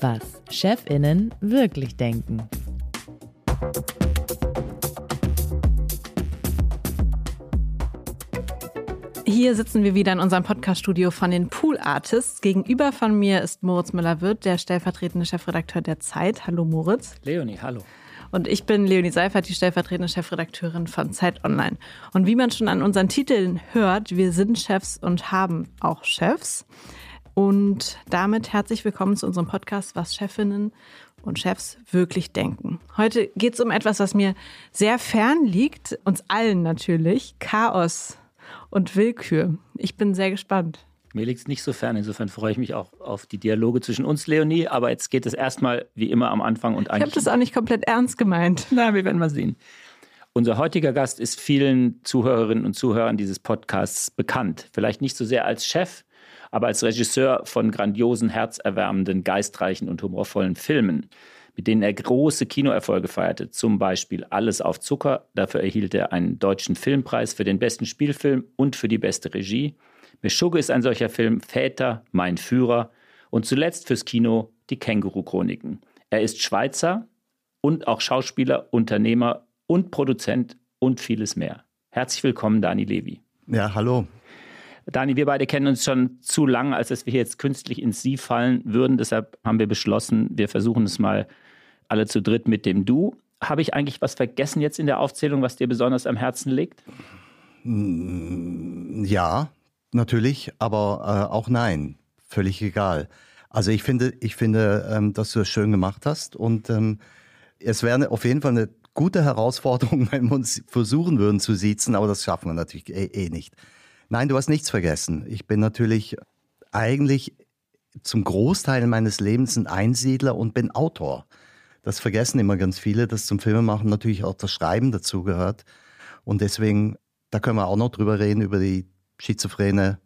Was Chefinnen wirklich denken. Hier sitzen wir wieder in unserem Podcaststudio von den Pool Artists. Gegenüber von mir ist Moritz Müller-Wirth, der stellvertretende Chefredakteur der Zeit. Hallo Moritz. Leonie, hallo. Und ich bin Leonie Seifert, die stellvertretende Chefredakteurin von Zeit Online. Und wie man schon an unseren Titeln hört, wir sind Chefs und haben auch Chefs. Und damit herzlich willkommen zu unserem Podcast, was Chefinnen und Chefs wirklich denken. Heute geht es um etwas, was mir sehr fern liegt, uns allen natürlich, Chaos und Willkür. Ich bin sehr gespannt. Mir liegt es nicht so fern, insofern freue ich mich auch auf die Dialoge zwischen uns, Leonie. Aber jetzt geht es erstmal wie immer am Anfang und eigentlich. Ich habe das auch nicht komplett ernst gemeint. Na, wir werden mal sehen. Unser heutiger Gast ist vielen Zuhörerinnen und Zuhörern dieses Podcasts bekannt. Vielleicht nicht so sehr als Chef, aber als Regisseur von grandiosen, herzerwärmenden, geistreichen und humorvollen Filmen, mit denen er große Kinoerfolge feierte. Zum Beispiel Alles auf Zucker. Dafür erhielt er einen deutschen Filmpreis für den besten Spielfilm und für die beste Regie. Meschugge ist ein solcher Film, Väter, Mein Führer und zuletzt fürs Kino die Känguru-Chroniken. Er ist Schweizer und auch Schauspieler, Unternehmer und Produzent und vieles mehr. Herzlich willkommen, Dani Levi. Ja, hallo. Dani, wir beide kennen uns schon zu lang, als dass wir jetzt künstlich ins Sie fallen würden. Deshalb haben wir beschlossen, wir versuchen es mal alle zu dritt mit dem Du. Habe ich eigentlich was vergessen jetzt in der Aufzählung, was dir besonders am Herzen liegt? Ja, natürlich, aber äh, auch nein. Völlig egal. Also ich finde, ich finde, ähm, dass du es schön gemacht hast und ähm, es wäre auf jeden Fall eine gute Herausforderung, wenn wir uns versuchen würden zu siezen, aber das schaffen wir natürlich eh, eh nicht. Nein, du hast nichts vergessen. Ich bin natürlich eigentlich zum Großteil meines Lebens ein Einsiedler und bin Autor. Das vergessen immer ganz viele, dass zum Filmemachen natürlich auch das Schreiben dazugehört. Und deswegen, da können wir auch noch drüber reden, über die schizophrene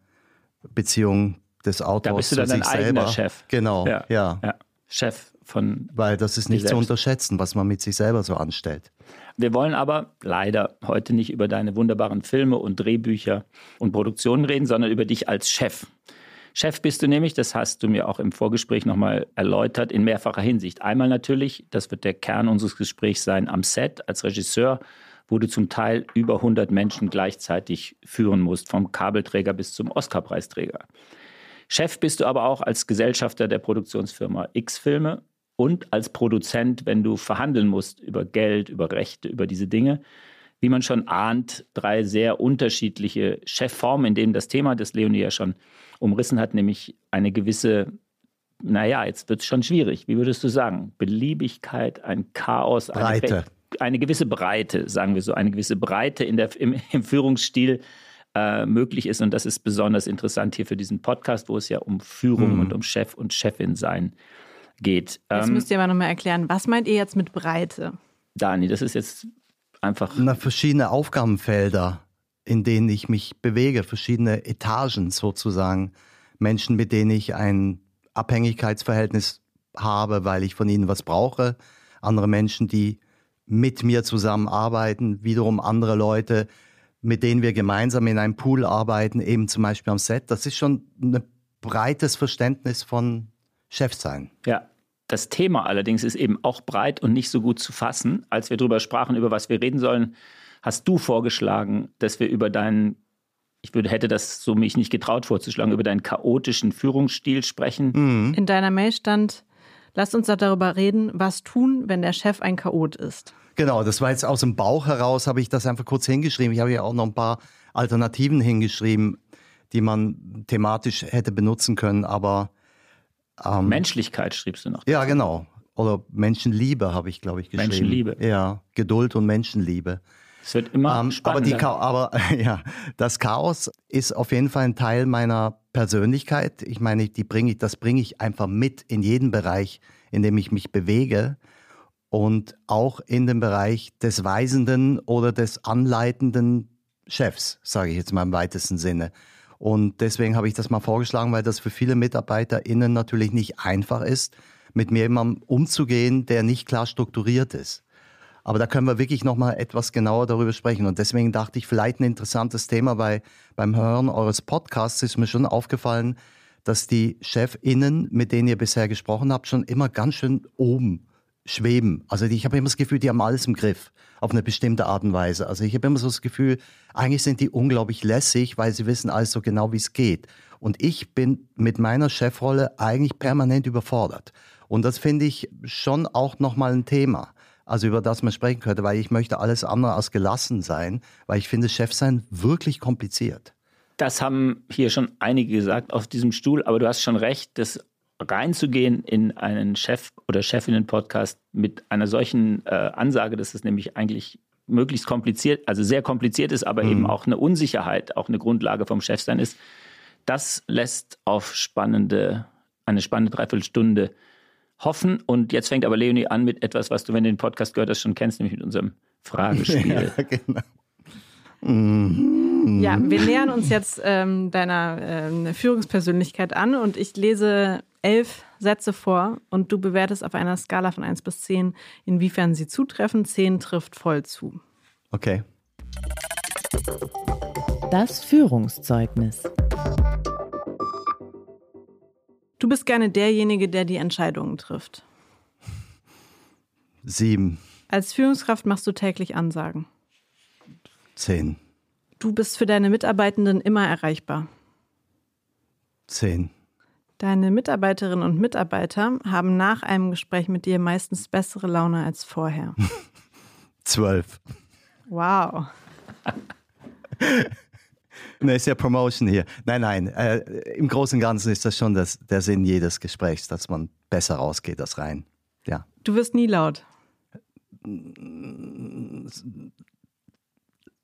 Beziehung des Autors da bist du dann zu dein sich eigener selber. Chef. Genau, ja. ja. ja. Chef von. Weil das ist nicht zu unterschätzen, was man mit sich selber so anstellt. Wir wollen aber leider heute nicht über deine wunderbaren Filme und Drehbücher und Produktionen reden, sondern über dich als Chef. Chef bist du nämlich, das hast du mir auch im Vorgespräch nochmal erläutert, in mehrfacher Hinsicht. Einmal natürlich, das wird der Kern unseres Gesprächs sein, am Set als Regisseur, wo du zum Teil über 100 Menschen gleichzeitig führen musst, vom Kabelträger bis zum Oscarpreisträger. Chef bist du aber auch als Gesellschafter der Produktionsfirma X-Filme und als Produzent, wenn du verhandeln musst über Geld, über Rechte, über diese Dinge. Wie man schon ahnt, drei sehr unterschiedliche Chefformen, in denen das Thema, das Leonie ja schon umrissen hat, nämlich eine gewisse, naja, jetzt wird es schon schwierig. Wie würdest du sagen? Beliebigkeit, ein Chaos, eine, Breite. Eine gewisse Breite, sagen wir so, eine gewisse Breite in der, im, im Führungsstil äh, möglich ist. Und das ist besonders interessant hier für diesen Podcast, wo es ja um Führung Mhm. und um Chef und Chefin sein geht. Jetzt Ähm, müsst ihr aber nochmal erklären, was meint ihr jetzt mit Breite? Dani, das ist jetzt einfach. Na, verschiedene Aufgabenfelder, in denen ich mich bewege, verschiedene Etagen sozusagen. Menschen, mit denen ich ein Abhängigkeitsverhältnis habe, weil ich von ihnen was brauche. Andere Menschen, die mit mir zusammenarbeiten, wiederum andere Leute, mit denen wir gemeinsam in einem Pool arbeiten, eben zum Beispiel am Set. Das ist schon ein breites Verständnis von Chefsein. Ja. Das Thema allerdings ist eben auch breit und nicht so gut zu fassen. Als wir darüber sprachen, über was wir reden sollen, hast du vorgeschlagen, dass wir über deinen, ich würde, hätte das so mich nicht getraut vorzuschlagen, über deinen chaotischen Führungsstil sprechen. Mhm. In deiner Mail stand, lasst uns doch darüber reden, was tun, wenn der Chef ein Chaot ist. Genau, das war jetzt aus dem Bauch heraus, habe ich das einfach kurz hingeschrieben. Ich habe ja auch noch ein paar Alternativen hingeschrieben, die man thematisch hätte benutzen können, aber ähm, Menschlichkeit schriebst du noch. ja, genau. Oder Menschenliebe habe ich, glaube ich, geschrieben. Menschenliebe. Ja, Geduld und Menschenliebe. Es wird immer Ähm, aber, spannender. Cha aber ja, das Chaos ist auf jeden Fall ein Teil meiner Persönlichkeit. Ich meine, die bringe ich, das bringe ich einfach mit in jeden Bereich, in dem ich mich bewege. Und auch in dem Bereich des weisenden oder des anleitenden Chefs, sage ich jetzt mal im weitesten Sinne. Und deswegen habe ich das mal vorgeschlagen, weil das für viele MitarbeiterInnen natürlich nicht einfach ist, mit mir jemandem umzugehen, der nicht klar strukturiert ist. Aber da können wir wirklich nochmal etwas genauer darüber sprechen. Und deswegen dachte ich, vielleicht ein interessantes Thema, weil beim Hören eures Podcasts ist mir schon aufgefallen, dass die ChefInnen, mit denen ihr bisher gesprochen habt, schon immer ganz schön oben schweben. Also ich habe immer das Gefühl, die haben alles im Griff auf eine bestimmte Art und Weise. Also ich habe immer so das Gefühl, eigentlich sind die unglaublich lässig, weil sie wissen alles so genau, wie es geht. Und ich bin mit meiner Chefrolle eigentlich permanent überfordert. Und das finde ich schon auch nochmal ein Thema, also über das man sprechen könnte, weil ich möchte alles andere als gelassen sein, weil ich finde Chefsein wirklich kompliziert. Das haben hier schon einige gesagt auf diesem Stuhl, aber du hast schon recht, das reinzugehen in einen Chef- oder Chefinnen-Podcast mit einer solchen äh, Ansage, dass es nämlich eigentlich möglichst kompliziert, also sehr kompliziert ist, aber mhm. eben auch eine Unsicherheit, auch eine Grundlage vom Chefsein ist, das lässt auf spannende, eine spannende Dreiviertelstunde hoffen. Und jetzt fängt aber Leonie an mit etwas, was du, wenn du den Podcast gehört hast, schon kennst, nämlich mit unserem Fragespiel. Ja, genau. Mhm. Ja, wir nähern uns jetzt ähm, deiner ähm, Führungspersönlichkeit an und ich lese elf Sätze vor und du bewertest auf einer Skala von 1 bis 10, inwiefern sie zutreffen. 10 trifft voll zu. Okay. Das Führungszeugnis. Du bist gerne derjenige, der die Entscheidungen trifft. Sieben. Als Führungskraft machst du täglich Ansagen. Zehn. Du bist für deine Mitarbeitenden immer erreichbar. Zehn. Deine Mitarbeiterinnen und Mitarbeiter haben nach einem Gespräch mit dir meistens bessere Laune als vorher. Zwölf. Wow. ne, ist ja Promotion hier. Nein, nein. Äh, Im Großen und Ganzen ist das schon das, der Sinn jedes Gesprächs, dass man besser rausgeht als rein. Ja. Du wirst nie laut.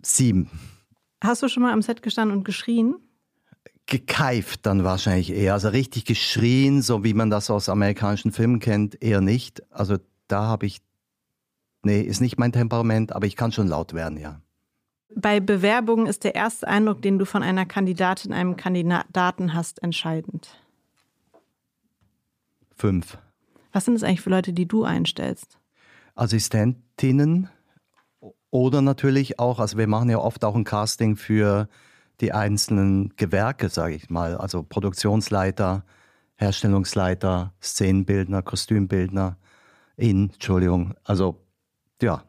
Sieben. Hast du schon mal am Set gestanden und geschrien? gekeift dann wahrscheinlich eher. Also richtig geschrien, so wie man das aus amerikanischen Filmen kennt, eher nicht. Also da habe ich, nee, ist nicht mein Temperament, aber ich kann schon laut werden, ja. Bei Bewerbungen ist der erste Eindruck, den du von einer Kandidatin, einem Kandidaten hast, entscheidend. Fünf. Was sind es eigentlich für Leute, die du einstellst? Assistentinnen oder natürlich auch, also wir machen ja oft auch ein Casting für die einzelnen Gewerke, sage ich mal, also Produktionsleiter, Herstellungsleiter, Szenenbildner, Kostümbildner, in, Entschuldigung, also ja,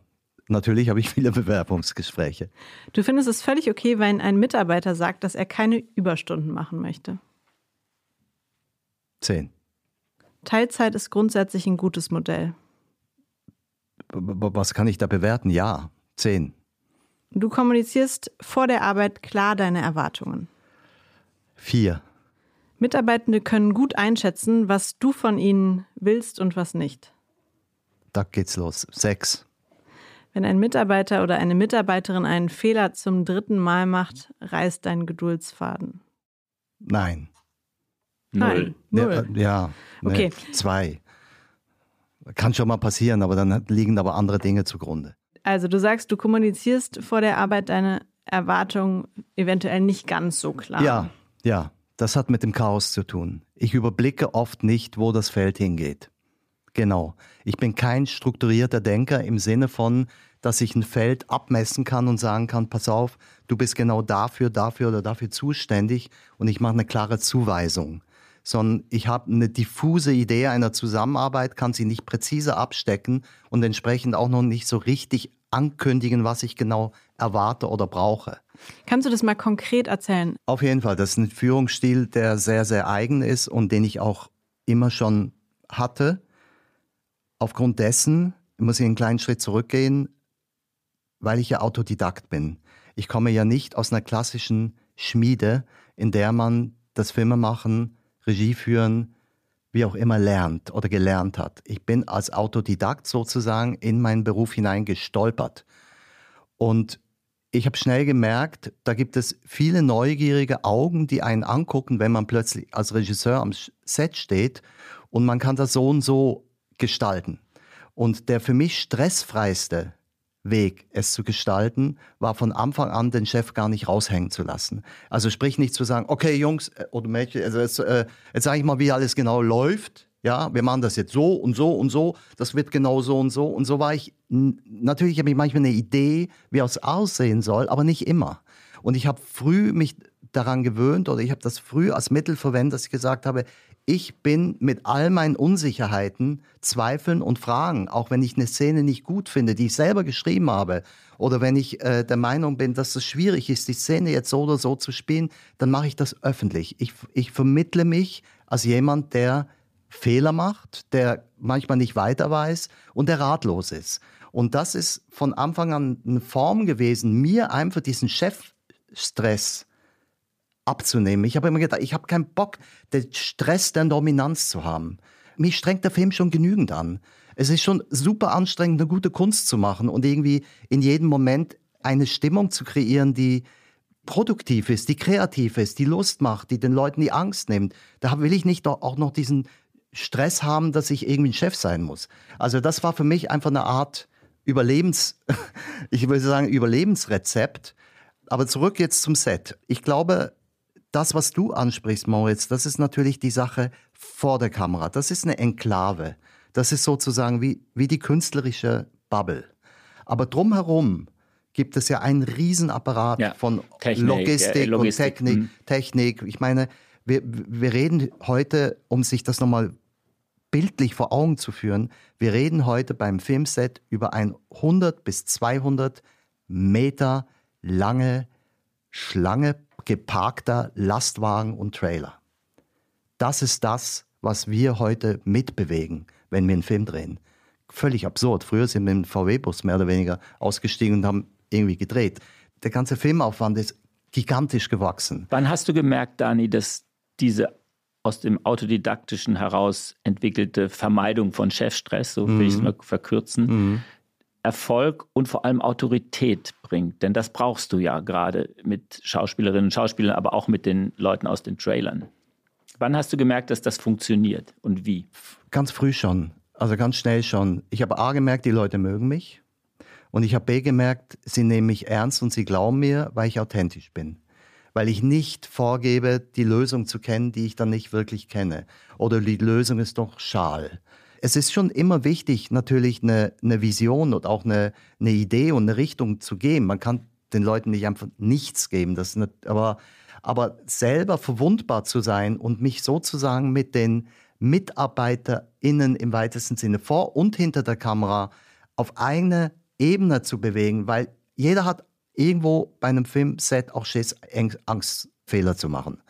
natürlich habe ich viele Bewerbungsgespräche. Du findest es völlig okay, wenn ein Mitarbeiter sagt, dass er keine Überstunden machen möchte? Zehn. Teilzeit ist grundsätzlich ein gutes Modell. Was kann ich da bewerten? Ja, zehn. Du kommunizierst vor der Arbeit klar deine Erwartungen. Vier. Mitarbeitende können gut einschätzen, was du von ihnen willst und was nicht. Da geht's los. Sechs. Wenn ein Mitarbeiter oder eine Mitarbeiterin einen Fehler zum dritten Mal macht, reißt dein Geduldsfaden. Nein. Null. Null. Ja, ja okay. zwei. Kann schon mal passieren, aber dann liegen aber andere Dinge zugrunde. Also du sagst, du kommunizierst vor der Arbeit deine Erwartungen eventuell nicht ganz so klar. Ja, ja, das hat mit dem Chaos zu tun. Ich überblicke oft nicht, wo das Feld hingeht. Genau. Ich bin kein strukturierter Denker im Sinne von, dass ich ein Feld abmessen kann und sagen kann, pass auf, du bist genau dafür, dafür oder dafür zuständig und ich mache eine klare Zuweisung. Sondern ich habe eine diffuse Idee einer Zusammenarbeit, kann sie nicht präzise abstecken und entsprechend auch noch nicht so richtig ankündigen, was ich genau erwarte oder brauche. Kannst du das mal konkret erzählen? Auf jeden Fall. Das ist ein Führungsstil, der sehr, sehr eigen ist und den ich auch immer schon hatte. Aufgrund dessen muss ich einen kleinen Schritt zurückgehen, weil ich ja Autodidakt bin. Ich komme ja nicht aus einer klassischen Schmiede, in der man das Filmemachen, Regie führen, wie auch immer lernt oder gelernt hat. Ich bin als Autodidakt sozusagen in meinen Beruf hineingestolpert. Und ich habe schnell gemerkt, da gibt es viele neugierige Augen, die einen angucken, wenn man plötzlich als Regisseur am Set steht und man kann das so und so gestalten. Und der für mich stressfreiste Weg, es zu gestalten, war von Anfang an, den Chef gar nicht raushängen zu lassen. Also sprich nicht zu sagen, okay Jungs äh, oder Mädchen, also jetzt, äh, jetzt sage ich mal, wie alles genau läuft, Ja, wir machen das jetzt so und so und so, das wird genau so und so. Und so war ich, natürlich habe ich manchmal eine Idee, wie es aussehen soll, aber nicht immer. Und ich habe früh mich daran gewöhnt oder ich habe das früh als Mittel verwendet, dass ich gesagt habe, ich bin mit all meinen Unsicherheiten, Zweifeln und Fragen, auch wenn ich eine Szene nicht gut finde, die ich selber geschrieben habe, oder wenn ich äh, der Meinung bin, dass es schwierig ist, die Szene jetzt so oder so zu spielen, dann mache ich das öffentlich. Ich, ich vermittle mich als jemand, der Fehler macht, der manchmal nicht weiter weiß und der ratlos ist. Und das ist von Anfang an eine Form gewesen, mir einfach diesen Chefstress abzunehmen. Ich habe immer gedacht, ich habe keinen Bock, den Stress der Dominanz zu haben. Mich strengt der Film schon genügend an. Es ist schon super anstrengend, eine gute Kunst zu machen und irgendwie in jedem Moment eine Stimmung zu kreieren, die produktiv ist, die kreativ ist, die Lust macht, die den Leuten die Angst nimmt. Da will ich nicht auch noch diesen Stress haben, dass ich irgendwie ein Chef sein muss. Also das war für mich einfach eine Art Überlebens, ich würde sagen Überlebensrezept. Aber zurück jetzt zum Set. Ich glaube, das, was du ansprichst, Moritz, das ist natürlich die Sache vor der Kamera. Das ist eine Enklave. Das ist sozusagen wie, wie die künstlerische Bubble. Aber drumherum gibt es ja einen Riesenapparat ja, von Technik, Logistik, äh, Logistik, und Technik, hm. Technik. Ich meine, wir, wir reden heute, um sich das nochmal bildlich vor Augen zu führen, wir reden heute beim Filmset über ein 100 bis 200 Meter lange Schlange geparkter Lastwagen und Trailer. Das ist das, was wir heute mitbewegen, wenn wir einen Film drehen. Völlig absurd. Früher sind wir im VW-Bus mehr oder weniger ausgestiegen und haben irgendwie gedreht. Der ganze Filmaufwand ist gigantisch gewachsen. Wann hast du gemerkt, Dani, dass diese aus dem Autodidaktischen heraus entwickelte Vermeidung von Chefstress, so will ich es mhm. mal verkürzen, mhm. Erfolg und vor allem Autorität bringt. Denn das brauchst du ja gerade mit Schauspielerinnen und Schauspielern, aber auch mit den Leuten aus den Trailern. Wann hast du gemerkt, dass das funktioniert und wie? Ganz früh schon, also ganz schnell schon. Ich habe A gemerkt, die Leute mögen mich. Und ich habe B gemerkt, sie nehmen mich ernst und sie glauben mir, weil ich authentisch bin weil ich nicht vorgebe, die Lösung zu kennen, die ich dann nicht wirklich kenne. Oder die Lösung ist doch schal. Es ist schon immer wichtig, natürlich eine, eine Vision und auch eine, eine Idee und eine Richtung zu geben. Man kann den Leuten nicht einfach nichts geben. Das nicht, aber, aber selber verwundbar zu sein und mich sozusagen mit den MitarbeiterInnen im weitesten Sinne vor und hinter der Kamera auf eine Ebene zu bewegen, weil jeder hat irgendwo bei einem Filmset auch Schiss, Angst, Fehler zu machen.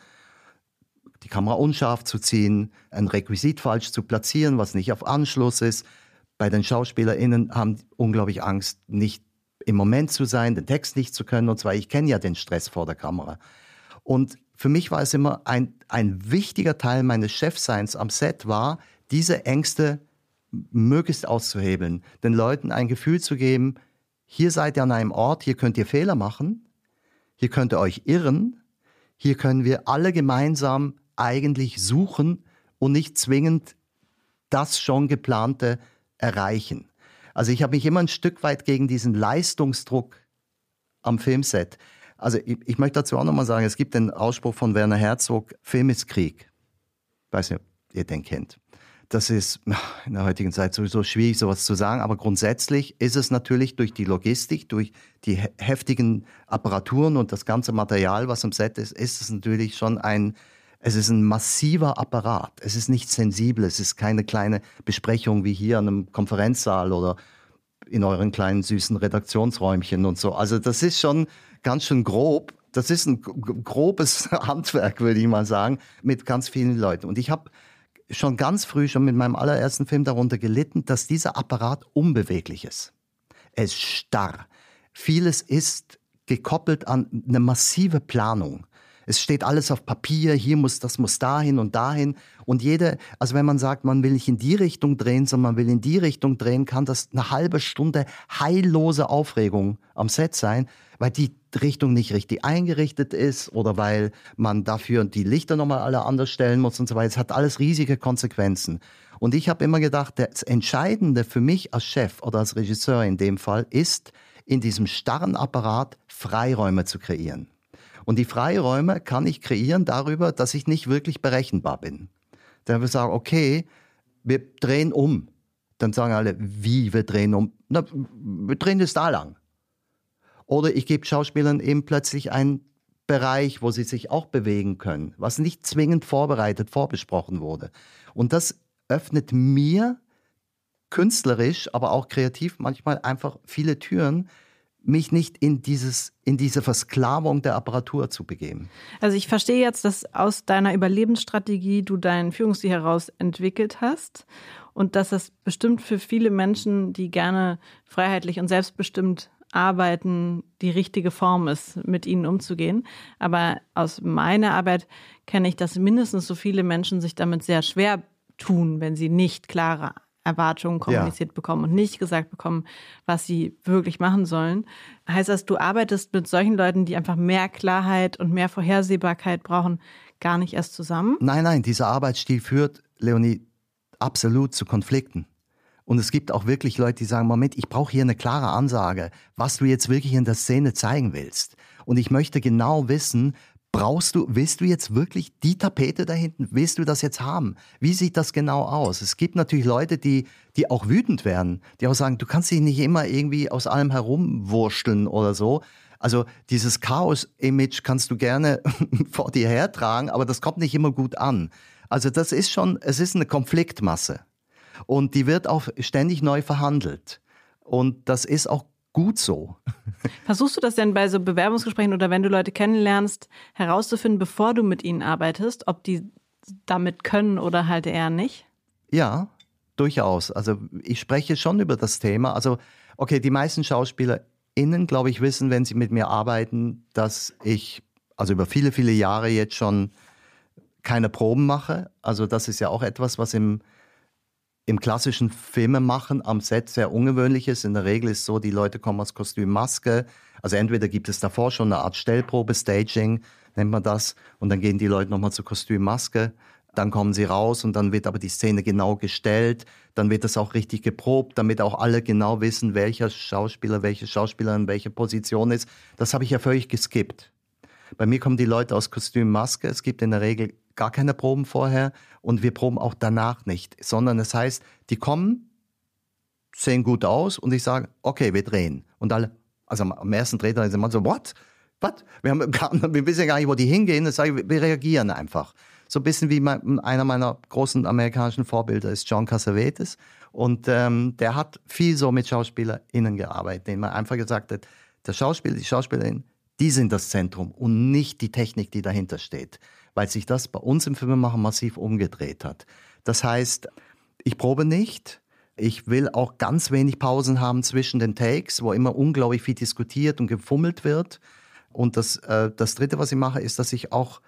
Die Kamera unscharf zu ziehen, ein Requisit falsch zu platzieren, was nicht auf Anschluss ist. Bei den SchauspielerInnen haben unglaublich Angst, nicht im Moment zu sein, den Text nicht zu können. Und zwar, ich kenne ja den Stress vor der Kamera. Und für mich war es immer ein, ein wichtiger Teil meines Chefseins am Set war, diese Ängste möglichst auszuhebeln, den Leuten ein Gefühl zu geben, hier seid ihr an einem Ort, hier könnt ihr Fehler machen, hier könnt ihr euch irren, hier können wir alle gemeinsam eigentlich suchen und nicht zwingend das schon geplante erreichen. Also ich habe mich immer ein Stück weit gegen diesen Leistungsdruck am Filmset. Also ich, ich möchte dazu auch nochmal sagen, es gibt den Ausspruch von Werner Herzog, Film ist Krieg. Ich weiß nicht, ob ihr den kennt. Das ist in der heutigen Zeit sowieso schwierig, sowas zu sagen. Aber grundsätzlich ist es natürlich durch die Logistik, durch die heftigen Apparaturen und das ganze Material, was im Set ist, ist es natürlich schon ein, es ist ein massiver Apparat. Es ist nicht sensibel. Es ist keine kleine Besprechung wie hier an einem Konferenzsaal oder in euren kleinen süßen Redaktionsräumchen und so. Also das ist schon ganz schön grob. Das ist ein grobes Handwerk, würde ich mal sagen, mit ganz vielen Leuten. Und ich habe schon ganz früh, schon mit meinem allerersten Film darunter gelitten, dass dieser Apparat unbeweglich ist. Er ist starr. Vieles ist gekoppelt an eine massive Planung. Es steht alles auf Papier, hier muss, das muss dahin und dahin. Und jede, also wenn man sagt, man will nicht in die Richtung drehen, sondern man will in die Richtung drehen, kann das eine halbe Stunde heillose Aufregung am Set sein, weil die Richtung nicht richtig eingerichtet ist oder weil man dafür die Lichter nochmal alle anders stellen muss und so weiter. Es hat alles riesige Konsequenzen. Und ich habe immer gedacht, das Entscheidende für mich als Chef oder als Regisseur in dem Fall ist, in diesem starren Apparat Freiräume zu kreieren. Und die Freiräume kann ich kreieren darüber, dass ich nicht wirklich berechenbar bin. Dann ich sagen, okay, wir drehen um. Dann sagen alle, wie wir drehen um? Na, wir drehen das da lang. Oder ich gebe Schauspielern eben plötzlich einen Bereich, wo sie sich auch bewegen können, was nicht zwingend vorbereitet, vorbesprochen wurde. Und das öffnet mir künstlerisch, aber auch kreativ manchmal einfach viele Türen, mich nicht in, dieses, in diese Versklavung der Apparatur zu begeben. Also ich verstehe jetzt, dass aus deiner Überlebensstrategie du deinen Führungsstil heraus entwickelt hast und dass das bestimmt für viele Menschen, die gerne freiheitlich und selbstbestimmt arbeiten, die richtige Form ist, mit ihnen umzugehen. Aber aus meiner Arbeit kenne ich, dass mindestens so viele Menschen sich damit sehr schwer tun, wenn sie nicht klare Erwartungen kommuniziert ja. bekommen und nicht gesagt bekommen, was sie wirklich machen sollen. Heißt das, du arbeitest mit solchen Leuten, die einfach mehr Klarheit und mehr Vorhersehbarkeit brauchen, gar nicht erst zusammen? Nein, nein, dieser Arbeitsstil führt, Leonie, absolut zu Konflikten. Und es gibt auch wirklich Leute, die sagen, Moment, ich brauche hier eine klare Ansage, was du jetzt wirklich in der Szene zeigen willst. Und ich möchte genau wissen, brauchst du, willst du jetzt wirklich die Tapete da hinten, willst du das jetzt haben? Wie sieht das genau aus? Es gibt natürlich Leute, die, die auch wütend werden, die auch sagen, du kannst dich nicht immer irgendwie aus allem herumwursteln oder so. Also dieses Chaos-Image kannst du gerne vor dir hertragen, aber das kommt nicht immer gut an. Also das ist schon, es ist eine Konfliktmasse. Und die wird auch ständig neu verhandelt. Und das ist auch gut so. Versuchst du das denn bei so Bewerbungsgesprächen oder wenn du Leute kennenlernst, herauszufinden, bevor du mit ihnen arbeitest, ob die damit können oder halt eher nicht? Ja, durchaus. Also ich spreche schon über das Thema. Also, okay, die meisten SchauspielerInnen, glaube ich, wissen, wenn sie mit mir arbeiten, dass ich also über viele, viele Jahre jetzt schon keine Proben mache. Also das ist ja auch etwas, was im im klassischen Filmemachen am Set sehr ungewöhnlich ist. In der Regel ist es so, die Leute kommen aus Kostüm, Maske. Also entweder gibt es davor schon eine Art Stellprobe, Staging nennt man das, und dann gehen die Leute nochmal zu Kostüm, Maske. Dann kommen sie raus und dann wird aber die Szene genau gestellt. Dann wird das auch richtig geprobt, damit auch alle genau wissen, welcher Schauspieler, welche Schauspielerin, welche Position ist. Das habe ich ja völlig geskippt. Bei mir kommen die Leute aus Kostüm, Maske. Es gibt in der Regel gar keine Proben vorher und wir proben auch danach nicht, sondern es heißt, die kommen, sehen gut aus und ich sage, okay, wir drehen. Und alle, also am ersten Drehtag sind man so, what? Was? Wir, haben, wir wissen gar nicht, wo die hingehen. Das ich, wir reagieren einfach. So ein bisschen wie mein, einer meiner großen amerikanischen Vorbilder ist John Cassavetes. Und ähm, der hat viel so mit SchauspielerInnen gearbeitet, denen man einfach gesagt hat, der Schauspieler, die Schauspielerin, die sind das Zentrum und nicht die Technik, die dahinter steht weil sich das bei uns im Filmemachen massiv umgedreht hat. Das heißt, ich probe nicht. Ich will auch ganz wenig Pausen haben zwischen den Takes, wo immer unglaublich viel diskutiert und gefummelt wird. Und das, äh, das Dritte, was ich mache, ist, dass ich auch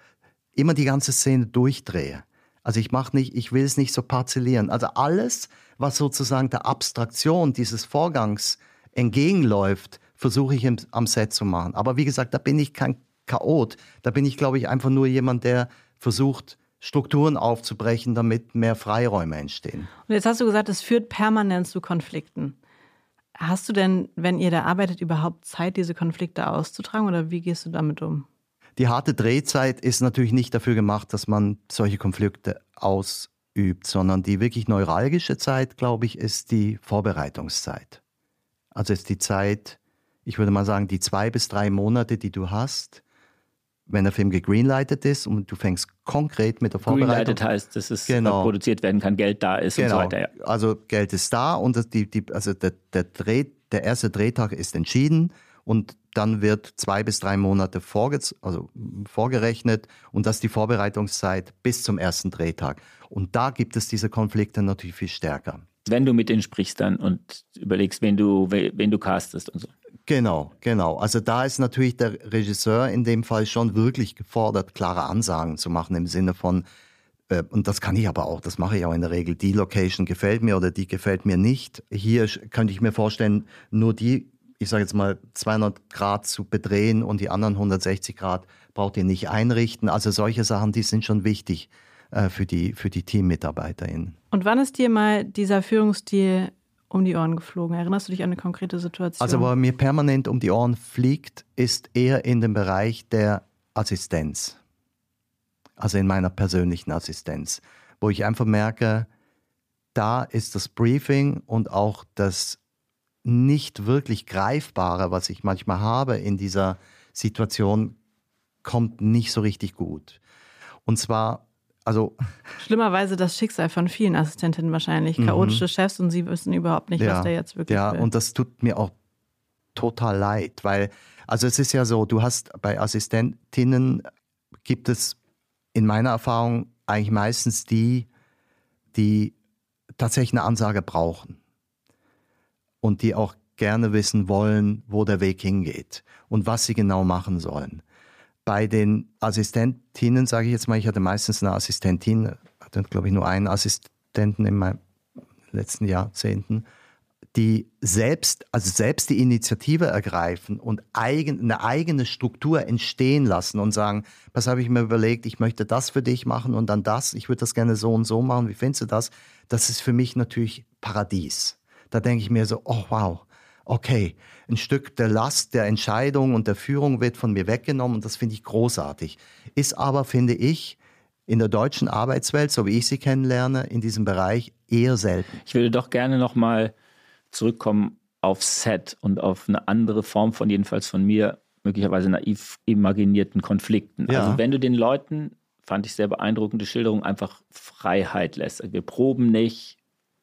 immer die ganze Szene durchdrehe. Also ich mache nicht, ich will es nicht so parzellieren. Also alles, was sozusagen der Abstraktion dieses Vorgangs entgegenläuft, versuche ich im, am Set zu machen. Aber wie gesagt, da bin ich kein Chaot. Da bin ich, glaube ich, einfach nur jemand, der versucht, Strukturen aufzubrechen, damit mehr Freiräume entstehen. Und jetzt hast du gesagt, es führt permanent zu Konflikten. Hast du denn, wenn ihr da arbeitet, überhaupt Zeit, diese Konflikte auszutragen oder wie gehst du damit um? Die harte Drehzeit ist natürlich nicht dafür gemacht, dass man solche Konflikte ausübt, sondern die wirklich neuralgische Zeit, glaube ich, ist die Vorbereitungszeit. Also ist die Zeit, ich würde mal sagen, die zwei bis drei Monate, die du hast, wenn der Film gegreenlightet ist und du fängst konkret mit der Vorbereitung. Greenlighted heißt, dass es genau. produziert werden kann, Geld da ist genau. und so weiter. Ja. Also Geld ist da und die, die, also der, der, Dreh, der erste Drehtag ist entschieden und dann wird zwei bis drei Monate vorge also vorgerechnet und das ist die Vorbereitungszeit bis zum ersten Drehtag. Und da gibt es diese Konflikte natürlich viel stärker. Wenn du mit denen sprichst dann und überlegst, wen du, wen du castest und so. Genau, genau. Also da ist natürlich der Regisseur in dem Fall schon wirklich gefordert, klare Ansagen zu machen im Sinne von, äh, und das kann ich aber auch, das mache ich auch in der Regel, die Location gefällt mir oder die gefällt mir nicht. Hier könnte ich mir vorstellen, nur die, ich sage jetzt mal, 200 Grad zu bedrehen und die anderen 160 Grad braucht ihr nicht einrichten. Also solche Sachen, die sind schon wichtig für die, für die TeammitarbeiterInnen. Und wann ist dir mal dieser Führungsstil um die Ohren geflogen? Erinnerst du dich an eine konkrete Situation? Also, was mir permanent um die Ohren fliegt, ist eher in dem Bereich der Assistenz. Also in meiner persönlichen Assistenz, wo ich einfach merke, da ist das Briefing und auch das nicht wirklich Greifbare, was ich manchmal habe in dieser Situation, kommt nicht so richtig gut. Und zwar, also. Schlimmerweise das Schicksal von vielen Assistentinnen wahrscheinlich. Chaotische mhm. Chefs und sie wissen überhaupt nicht, ja, was der jetzt wirklich Ja, will. und das tut mir auch total leid, weil, also es ist ja so, du hast bei Assistentinnen gibt es in meiner Erfahrung eigentlich meistens die, die tatsächlich eine Ansage brauchen und die auch gerne wissen wollen, wo der Weg hingeht und was sie genau machen sollen. Bei den Assistentinnen, sage ich jetzt mal, ich hatte meistens eine Assistentin, hatte glaube ich nur einen Assistenten in meinen letzten Jahrzehnten, die selbst, also selbst die Initiative ergreifen und eigen, eine eigene Struktur entstehen lassen und sagen, was habe ich mir überlegt, ich möchte das für dich machen und dann das, ich würde das gerne so und so machen, wie findest du das? Das ist für mich natürlich Paradies. Da denke ich mir so, oh wow, okay, ein Stück der Last der Entscheidung und der Führung wird von mir weggenommen und das finde ich großartig. Ist aber, finde ich, in der deutschen Arbeitswelt, so wie ich sie kennenlerne, in diesem Bereich eher selten. Ich würde doch gerne nochmal zurückkommen auf Set und auf eine andere Form von jedenfalls von mir möglicherweise naiv imaginierten Konflikten. Ja. Also wenn du den Leuten, fand ich sehr beeindruckende Schilderung, einfach Freiheit lässt. Wir proben nicht,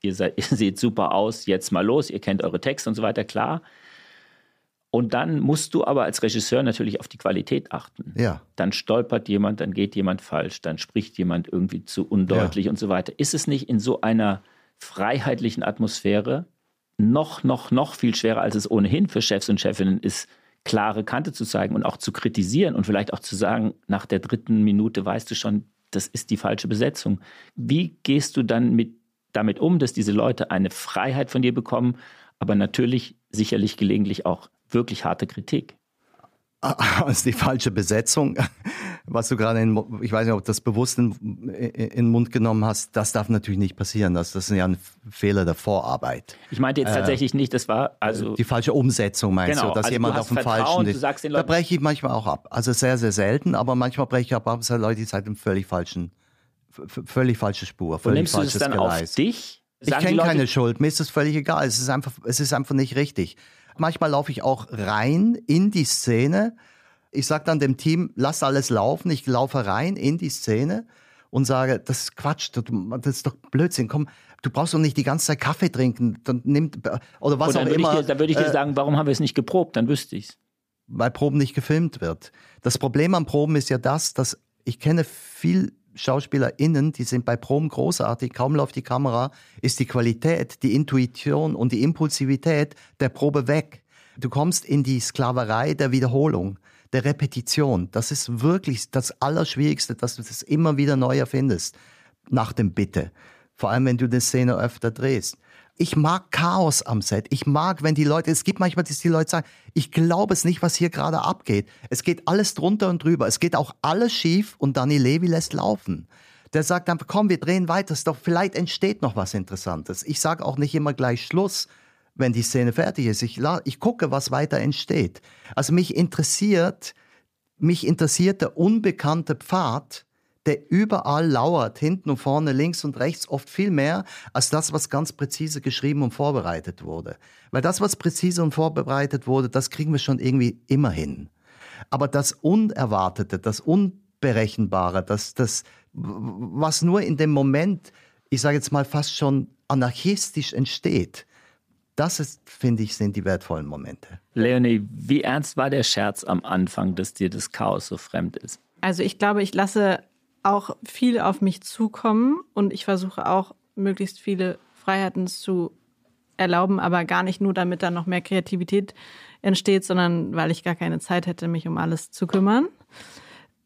ihr, seid, ihr seht super aus, jetzt mal los, ihr kennt eure Texte und so weiter, klar. Und dann musst du aber als Regisseur natürlich auf die Qualität achten. Ja. Dann stolpert jemand, dann geht jemand falsch, dann spricht jemand irgendwie zu undeutlich ja. und so weiter. Ist es nicht in so einer freiheitlichen Atmosphäre noch, noch, noch viel schwerer, als es ohnehin für Chefs und Chefinnen ist, klare Kante zu zeigen und auch zu kritisieren und vielleicht auch zu sagen, nach der dritten Minute weißt du schon, das ist die falsche Besetzung. Wie gehst du dann mit damit um, dass diese Leute eine Freiheit von dir bekommen, aber natürlich sicherlich gelegentlich auch wirklich harte Kritik. Das ist die falsche Besetzung. Was du gerade, in, ich weiß nicht, ob du das bewusst in, in, den Mund genommen hast, das darf natürlich nicht passieren. Das, das ist ja ein Fehler der Vorarbeit. Ich meinte jetzt äh, tatsächlich nicht, das war also. Die falsche Umsetzung meinst genau, du, dass also jemand auf dem falschen. Du sagst den Leuten, da breche ich manchmal auch ab. Also sehr, sehr selten, aber manchmal breche ich ab, aber es sind Leute, die sind im völlig falschen völlig falsche Spur. Völlig Und nimmst du es dann Geleis. auf dich? Sagen ich kenne keine Schuld. Mir ist das völlig egal. Es ist einfach, es ist einfach nicht richtig. Manchmal laufe ich auch rein in die Szene. Ich sage dann dem Team, lass alles laufen. Ich laufe rein in die Szene und sage, das ist Quatsch, das ist doch Blödsinn. Komm, du brauchst doch nicht die ganze Zeit Kaffee trinken. Dann nimm, oder was auch immer. Dir, dann würde ich dir äh, sagen, warum haben wir es nicht geprobt? Dann wüsste ich's. Weil Proben nicht gefilmt wird. Das Problem am Proben ist ja das, dass ich kenne viel SchauspielerInnen, die sind bei Proben großartig, kaum läuft die Kamera, ist die Qualität, die Intuition und die Impulsivität der Probe weg. Du kommst in die Sklaverei der Wiederholung, der Repetition. Das ist wirklich das Allerschwierigste, dass du das immer wieder neu erfindest. Nach dem Bitte. Vor allem, wenn du die Szene öfter drehst. Ich mag Chaos am Set. Ich mag, wenn die Leute, es gibt manchmal, dass die Leute sagen, ich glaube es nicht, was hier gerade abgeht. Es geht alles drunter und drüber. Es geht auch alles schief und Danny Levy lässt laufen. Der sagt einfach, komm, wir drehen weiter. Doch vielleicht entsteht noch was Interessantes. Ich sage auch nicht immer gleich Schluss, wenn die Szene fertig ist. Ich, ich gucke, was weiter entsteht. Also mich interessiert, mich interessiert der unbekannte Pfad, der überall lauert, hinten und vorne, links und rechts, oft viel mehr als das, was ganz präzise geschrieben und vorbereitet wurde. Weil das, was präzise und vorbereitet wurde, das kriegen wir schon irgendwie immer hin. Aber das Unerwartete, das Unberechenbare, das, das, was nur in dem Moment, ich sage jetzt mal fast schon anarchistisch entsteht, das ist, finde ich, sind die wertvollen Momente. Leonie, wie ernst war der Scherz am Anfang, dass dir das Chaos so fremd ist? Also ich glaube, ich lasse auch viel auf mich zukommen und ich versuche auch möglichst viele Freiheiten zu erlauben, aber gar nicht nur, damit dann noch mehr Kreativität entsteht, sondern weil ich gar keine Zeit hätte, mich um alles zu kümmern.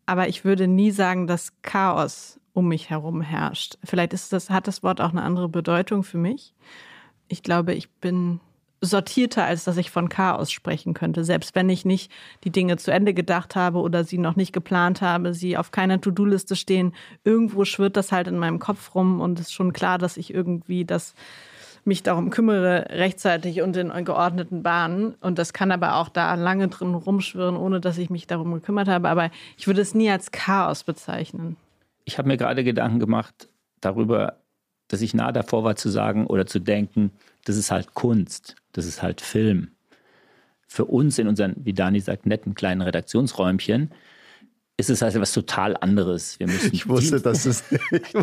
Aber ich würde nie sagen, dass Chaos um mich herum herrscht. Vielleicht ist das, hat das Wort auch eine andere Bedeutung für mich. Ich glaube, ich bin sortierter, als dass ich von Chaos sprechen könnte. Selbst wenn ich nicht die Dinge zu Ende gedacht habe oder sie noch nicht geplant habe, sie auf keiner To-Do-Liste stehen, irgendwo schwirrt das halt in meinem Kopf rum und es ist schon klar, dass ich irgendwie das mich darum kümmere, rechtzeitig und in geordneten Bahnen. Und das kann aber auch da lange drin rumschwirren, ohne dass ich mich darum gekümmert habe. Aber ich würde es nie als Chaos bezeichnen. Ich habe mir gerade Gedanken gemacht darüber, dass ich nah davor war zu sagen oder zu denken, das ist halt Kunst, das ist halt Film. Für uns in unseren, wie Dani sagt, netten kleinen Redaktionsräumchen ist es also was total anderes. Wir müssen ich wusste, dass es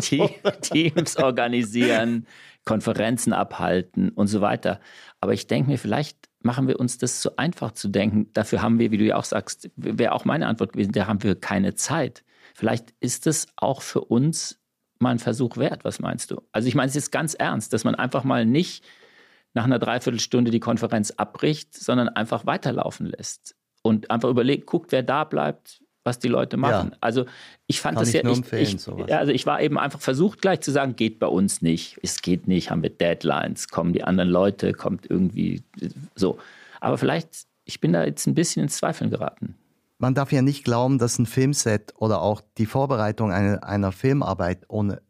Teams organisieren, Konferenzen abhalten und so weiter. Aber ich denke mir, vielleicht machen wir uns das so einfach zu denken. Dafür haben wir, wie du ja auch sagst, wäre auch meine Antwort gewesen, da haben wir keine Zeit. Vielleicht ist es auch für uns mal ein Versuch wert. Was meinst du? Also ich meine es ist ganz ernst, dass man einfach mal nicht nach einer Dreiviertelstunde die Konferenz abbricht, sondern einfach weiterlaufen lässt und einfach überlegt, guckt, wer da bleibt, was die Leute machen. Ja. Also ich fand Kann das ich ja, ich, ich, also ich war eben einfach versucht gleich zu sagen, geht bei uns nicht. Es geht nicht, haben wir Deadlines, kommen die anderen Leute, kommt irgendwie so. Aber vielleicht, ich bin da jetzt ein bisschen ins Zweifeln geraten. Man darf ja nicht glauben, dass ein Filmset oder auch die Vorbereitung einer, einer Filmarbeit ohne,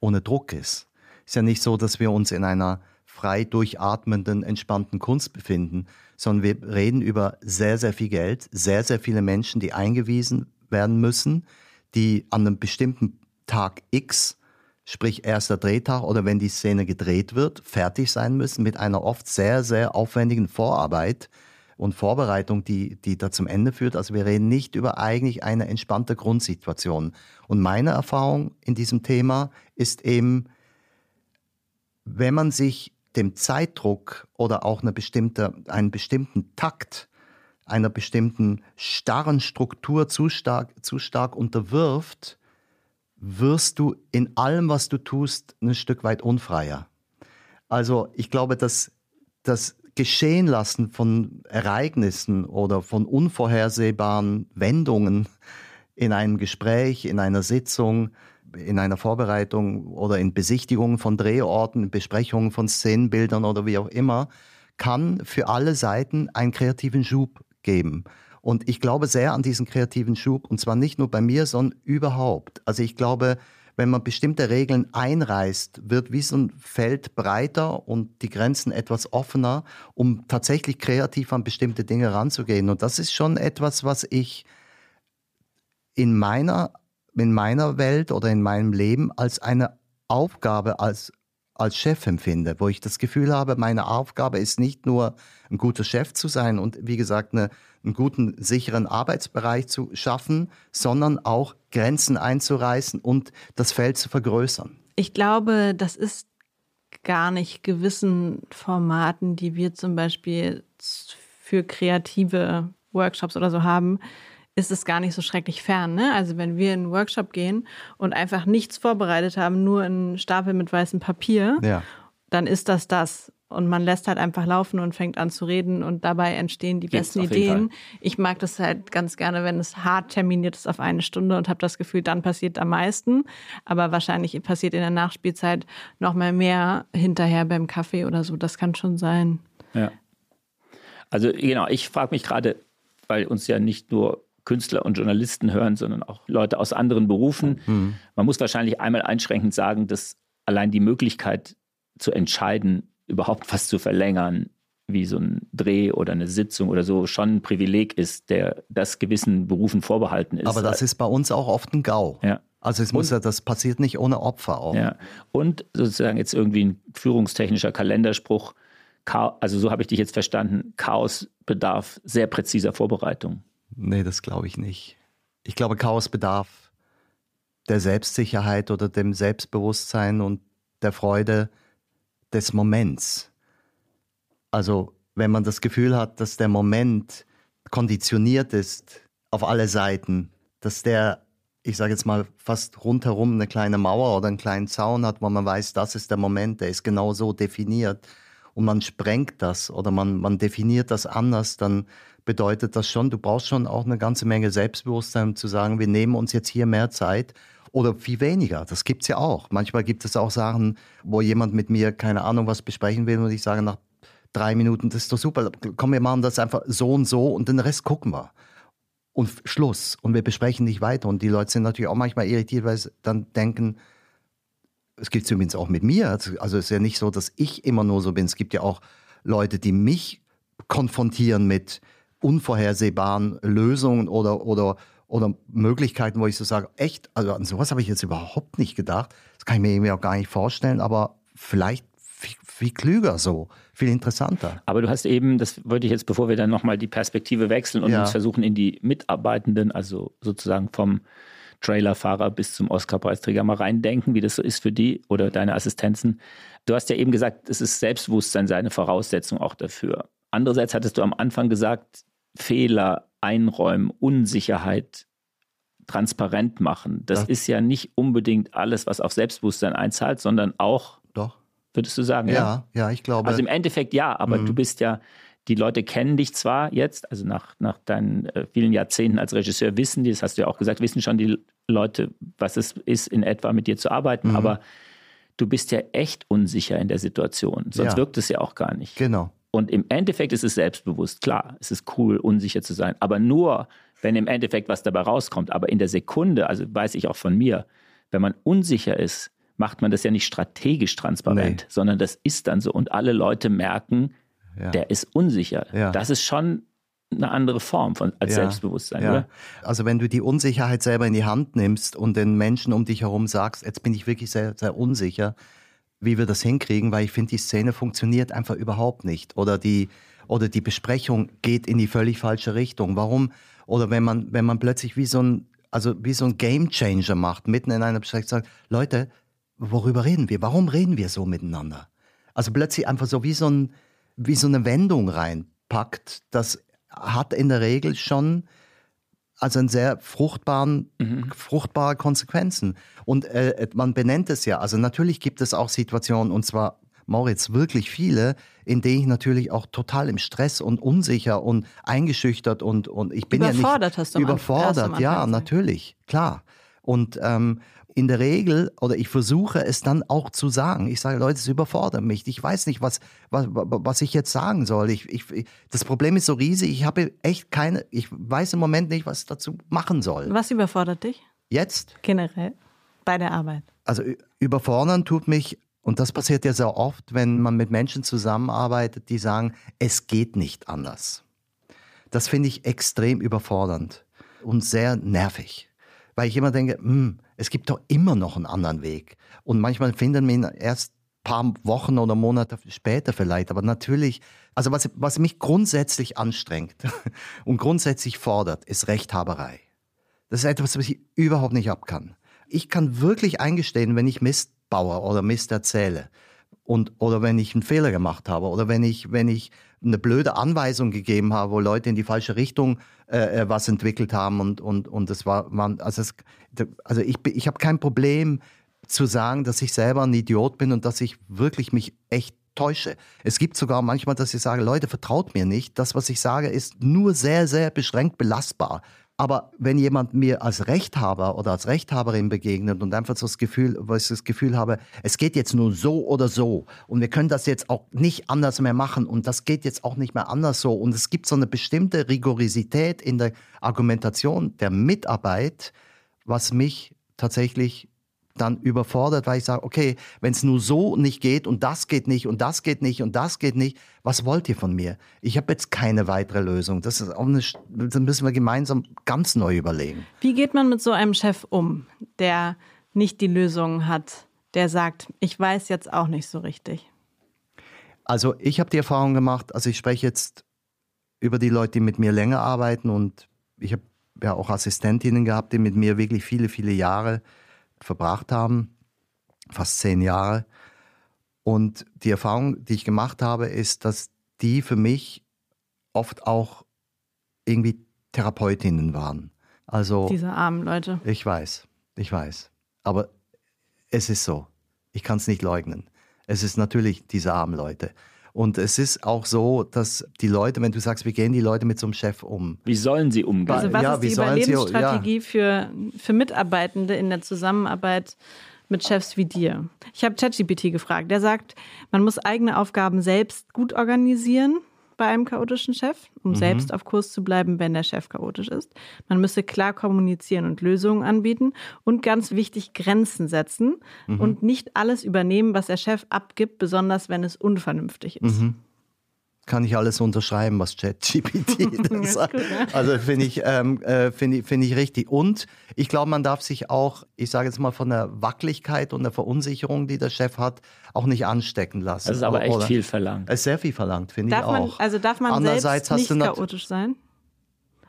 ohne Druck ist. Ist ja nicht so, dass wir uns in einer frei durchatmenden, entspannten Kunst befinden, sondern wir reden über sehr, sehr viel Geld, sehr, sehr viele Menschen, die eingewiesen werden müssen, die an einem bestimmten Tag X, sprich erster Drehtag oder wenn die Szene gedreht wird, fertig sein müssen mit einer oft sehr, sehr aufwendigen Vorarbeit und Vorbereitung, die, die da zum Ende führt. Also wir reden nicht über eigentlich eine entspannte Grundsituation. Und meine Erfahrung in diesem Thema ist eben, wenn man sich dem Zeitdruck oder auch eine bestimmte, einen bestimmten Takt einer bestimmten starren Struktur zu stark, zu stark unterwirft, wirst du in allem, was du tust, ein Stück weit unfreier. Also ich glaube, dass das Geschehen lassen von Ereignissen oder von unvorhersehbaren Wendungen in einem Gespräch, in einer Sitzung, in einer Vorbereitung oder in Besichtigungen von Drehorten, Besprechungen von Szenenbildern oder wie auch immer, kann für alle Seiten einen kreativen Schub geben. Und ich glaube sehr an diesen kreativen Schub, und zwar nicht nur bei mir, sondern überhaupt. Also ich glaube, wenn man bestimmte Regeln einreißt, wird wie so ein Feld breiter und die Grenzen etwas offener, um tatsächlich kreativ an bestimmte Dinge ranzugehen. Und das ist schon etwas, was ich in meiner in meiner Welt oder in meinem Leben als eine Aufgabe als, als Chef empfinde, wo ich das Gefühl habe, meine Aufgabe ist nicht nur ein guter Chef zu sein und wie gesagt eine, einen guten, sicheren Arbeitsbereich zu schaffen, sondern auch Grenzen einzureißen und das Feld zu vergrößern. Ich glaube, das ist gar nicht gewissen Formaten, die wir zum Beispiel für kreative Workshops oder so haben, ist es gar nicht so schrecklich fern. Ne? Also wenn wir in einen Workshop gehen und einfach nichts vorbereitet haben, nur einen Stapel mit weißem Papier, ja. dann ist das das. Und man lässt halt einfach laufen und fängt an zu reden und dabei entstehen die Geht's besten Ideen. Ich mag das halt ganz gerne, wenn es hart terminiert ist auf eine Stunde und habe das Gefühl, dann passiert am meisten. Aber wahrscheinlich passiert in der Nachspielzeit noch mal mehr hinterher beim Kaffee oder so. Das kann schon sein. Ja. Also genau, ich frage mich gerade, weil uns ja nicht nur Künstler und Journalisten hören, sondern auch Leute aus anderen Berufen. Mhm. Man muss wahrscheinlich einmal einschränkend sagen, dass allein die Möglichkeit zu entscheiden, überhaupt was zu verlängern, wie so ein Dreh oder eine Sitzung oder so, schon ein Privileg ist, der das gewissen Berufen vorbehalten ist. Aber das ist bei uns auch oft ein GAU. Ja. Also es muss ja, das passiert nicht ohne Opfer auch. Ja. Und sozusagen jetzt irgendwie ein führungstechnischer Kalenderspruch, also so habe ich dich jetzt verstanden, Chaos bedarf sehr präziser Vorbereitung. Nee, das glaube ich nicht. Ich glaube, Chaos bedarf der Selbstsicherheit oder dem Selbstbewusstsein und der Freude des Moments. Also wenn man das Gefühl hat, dass der Moment konditioniert ist auf alle Seiten, dass der, ich sage jetzt mal, fast rundherum eine kleine Mauer oder einen kleinen Zaun hat, wo man weiß, das ist der Moment, der ist genau so definiert und man sprengt das oder man, man definiert das anders, dann bedeutet das schon, du brauchst schon auch eine ganze Menge Selbstbewusstsein, zu sagen, wir nehmen uns jetzt hier mehr Zeit oder viel weniger. Das gibt es ja auch. Manchmal gibt es auch Sachen, wo jemand mit mir, keine Ahnung, was besprechen will und ich sage nach drei Minuten, das ist doch super, komm, wir machen das einfach so und so und den Rest gucken wir. Und Schluss. Und wir besprechen nicht weiter. Und die Leute sind natürlich auch manchmal irritiert, weil sie dann denken, es gibt es übrigens auch mit mir. Also es ist ja nicht so, dass ich immer nur so bin. Es gibt ja auch Leute, die mich konfrontieren mit, unvorhersehbaren Lösungen oder, oder, oder Möglichkeiten, wo ich so sage, echt, also an sowas habe ich jetzt überhaupt nicht gedacht. Das kann ich mir irgendwie auch gar nicht vorstellen, aber vielleicht viel, viel klüger so, viel interessanter. Aber du hast eben, das wollte ich jetzt, bevor wir dann nochmal die Perspektive wechseln und Ja. uns versuchen, in die Mitarbeitenden, also sozusagen vom Trailerfahrer bis zum Oscar-Preisträger mal reindenken, wie das so ist für die oder deine Assistenzen. Du hast ja eben gesagt, es ist Selbstbewusstsein seine Voraussetzung auch dafür. Andererseits hattest du am Anfang gesagt, Fehler einräumen, Unsicherheit transparent machen. Das Das- ist ja nicht unbedingt alles, was auf Selbstbewusstsein einzahlt, sondern auch, Doch. würdest du sagen, Ja, ja, ich glaube. also im Endeffekt ja, aber Mhm. du bist ja, die Leute kennen dich zwar jetzt, also nach, nach deinen äh, vielen Jahrzehnten als Regisseur wissen die, das hast du ja auch gesagt, wissen schon die Leute, was es ist, in etwa mit dir zu arbeiten, Mhm. aber du bist ja echt unsicher in der Situation, sonst Ja. wirkt es ja auch gar nicht. genau. Und im Endeffekt ist es selbstbewusst, klar, es ist cool, unsicher zu sein, aber nur, wenn im Endeffekt was dabei rauskommt. Aber in der Sekunde, also weiß ich auch von mir, wenn man unsicher ist, macht man das ja nicht strategisch transparent, Nee. sondern das ist dann so. Und alle Leute merken, Ja. der ist unsicher. Ja. Das ist schon eine andere Form von, als Ja, Selbstbewusstsein, oder? Also wenn du die Unsicherheit selber in die Hand nimmst und den Menschen um dich herum sagst, jetzt bin ich wirklich sehr, sehr unsicher, wie wir das hinkriegen, weil ich finde, die Szene funktioniert einfach überhaupt nicht. Oder die, oder die Besprechung geht in die völlig falsche Richtung. Warum? Oder wenn man, wenn man plötzlich wie so ein, also wie so ein Game Changer macht, mitten in einer Besprechung sagt, Leute, worüber reden wir? Warum reden wir so miteinander? Also plötzlich einfach so wie so, ein, wie so eine Wendung reinpackt, das hat in der Regel schon also einen sehr fruchtbaren, fruchtbare Konsequenzen. Und äh, man benennt es ja. Also natürlich gibt es auch Situationen, und zwar Moritz, wirklich viele, in denen ich natürlich auch total im Stress und unsicher und eingeschüchtert und, und ich bin Überfordert ja nicht hast du überfordert, ja, natürlich, klar. Und ähm, in der Regel, oder ich versuche es dann auch zu sagen. Ich sage, Leute, es überfordert mich. Ich weiß nicht, was, was, was ich jetzt sagen soll. Ich, ich, das Problem ist so riesig, ich habe echt keine, ich weiß im Moment nicht, was ich dazu machen soll. Was überfordert dich Jetzt, generell bei der Arbeit? also überfordern tut mich, und das passiert ja sehr oft, wenn man mit Menschen zusammenarbeitet, die sagen, es geht nicht anders. Das finde ich extrem überfordernd und sehr nervig. Weil ich immer denke, hm, es gibt doch immer noch einen anderen Weg. Und manchmal finden wir ihn erst ein paar Wochen oder Monate später vielleicht. Aber natürlich, also was, was mich grundsätzlich anstrengt und grundsätzlich fordert, ist Rechthaberei. Das ist etwas, was ich überhaupt nicht ab kann. Ich kann wirklich eingestehen, wenn ich Mist baue oder Mist erzähle. Und, oder wenn ich einen Fehler gemacht habe oder wenn ich, wenn ich eine blöde Anweisung gegeben habe, wo Leute in die falsche Richtung äh, äh, was entwickelt haben und, und, und das war, man, also, es, also ich, ich habe kein Problem zu sagen, dass ich selber ein Idiot bin und dass ich wirklich mich echt täusche. Es gibt sogar manchmal, dass ich sage, Leute, vertraut mir nicht. Das, was ich sage, ist nur sehr, sehr beschränkt belastbar. Aber wenn jemand mir als Rechthaber oder als Rechthaberin begegnet und einfach so das Gefühl, wo ich das Gefühl habe, es geht jetzt nur so oder so und wir können das jetzt auch nicht anders mehr machen und das geht jetzt auch nicht mehr anders so und es gibt so eine bestimmte Rigorisität in der Argumentation der Mitarbeit, was mich tatsächlich dann überfordert, weil ich sage, okay, wenn es nur so nicht geht und das geht nicht und das geht nicht und das geht nicht, was wollt ihr von mir? Ich habe jetzt keine weitere Lösung. Das ist auch eine, das müssen wir gemeinsam ganz neu überlegen. Wie geht man mit so einem Chef um, der nicht die Lösung hat, der sagt, ich weiß jetzt auch nicht so richtig? Also ich habe die Erfahrung gemacht, also ich spreche jetzt über die Leute, die mit mir länger arbeiten und ich habe ja auch Assistentinnen gehabt, die mit mir wirklich viele, viele Jahre verbracht haben, fast zehn Jahre. Und die Erfahrung, die ich gemacht habe, ist, dass die für mich oft auch irgendwie Therapeutinnen waren. Also Diese armen Leute. ich weiß, ich weiß. Aber es ist so. Ich kann es nicht leugnen. Es ist natürlich diese armen Leute. Und es ist auch so, dass die Leute, wenn du sagst, wie gehen die Leute mit so einem Chef um? Wie sollen sie umgehen? Also was ja, ist die sollen sie- Überlebensstrategie für, für Mitarbeitende in der Zusammenarbeit mit Chefs wie dir? Ich habe ChatGPT gefragt. Der sagt, man muss eigene Aufgaben selbst gut organisieren bei einem chaotischen Chef, um selbst auf Kurs zu bleiben, wenn der Chef chaotisch ist. Man müsse klar kommunizieren und Lösungen anbieten und ganz wichtig Grenzen setzen und nicht alles übernehmen, was der Chef abgibt, besonders wenn es unvernünftig ist. Kann ich alles unterschreiben, was ChatGPT sagt. Gut, ne? Also finde ich, ähm, äh, find ich, find ich richtig. Und ich glaube, man darf sich auch, ich sage jetzt mal von der Wackeligkeit und der Verunsicherung, die der Chef hat, auch nicht anstecken lassen. Das ist aber echt Oder, viel verlangt. Es ist sehr viel verlangt, finde ich man, auch. Also darf man selbst nicht chaotisch sein?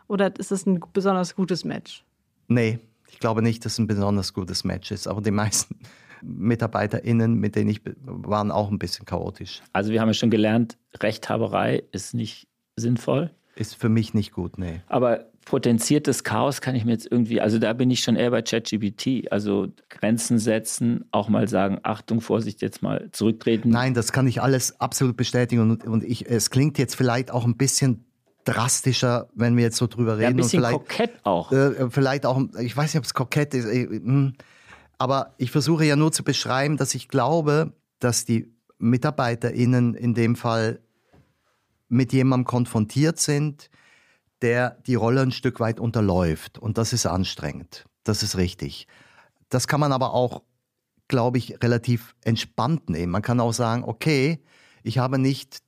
Oder ist es ein besonders gutes Match? Nee, ich glaube nicht, dass es ein besonders gutes Match ist. Aber die meisten MitarbeiterInnen, mit denen ich waren auch ein bisschen chaotisch. Also wir haben ja schon gelernt, Rechthaberei ist nicht sinnvoll. Ist für mich nicht gut, nee. Aber potenziertes Chaos kann ich mir jetzt irgendwie, also da bin ich schon eher bei ChatGPT. Also Grenzen setzen, auch mal sagen, Achtung, Vorsicht, jetzt mal zurücktreten. Nein, das kann ich alles absolut bestätigen. Und, und ich, es klingt jetzt vielleicht auch ein bisschen drastischer, wenn wir jetzt so drüber reden. Ja, ein bisschen und vielleicht, kokett auch. Äh, vielleicht auch, ich weiß nicht, ob es kokett ist. Äh, hm. Aber ich versuche ja nur zu beschreiben, dass ich glaube, dass die MitarbeiterInnen in dem Fall mit jemandem konfrontiert sind, der die Rolle ein Stück weit unterläuft. Und das ist anstrengend. Das ist richtig. Das kann man aber auch, glaube ich, relativ entspannt nehmen. Man kann auch sagen, okay, ich habe nicht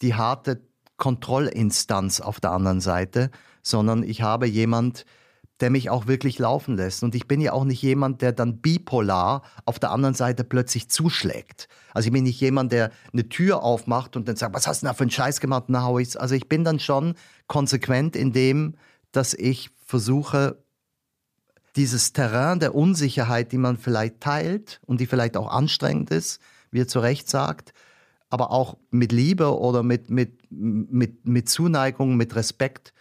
die harte Kontrollinstanz auf der anderen Seite, sondern ich habe jemand, der mich auch wirklich laufen lässt. Und ich bin ja auch nicht jemand, der dann bipolar auf der anderen Seite plötzlich zuschlägt. Also ich bin nicht jemand, der eine Tür aufmacht und dann sagt, was hast du da für einen Scheiß gemacht? Na, hau ich's. Also ich bin dann schon konsequent in dem, dass ich versuche, dieses Terrain der Unsicherheit, die man vielleicht teilt und die vielleicht auch anstrengend ist, wie er zu Recht sagt, aber auch mit Liebe oder mit, mit, mit, mit Zuneigung, mit Respekt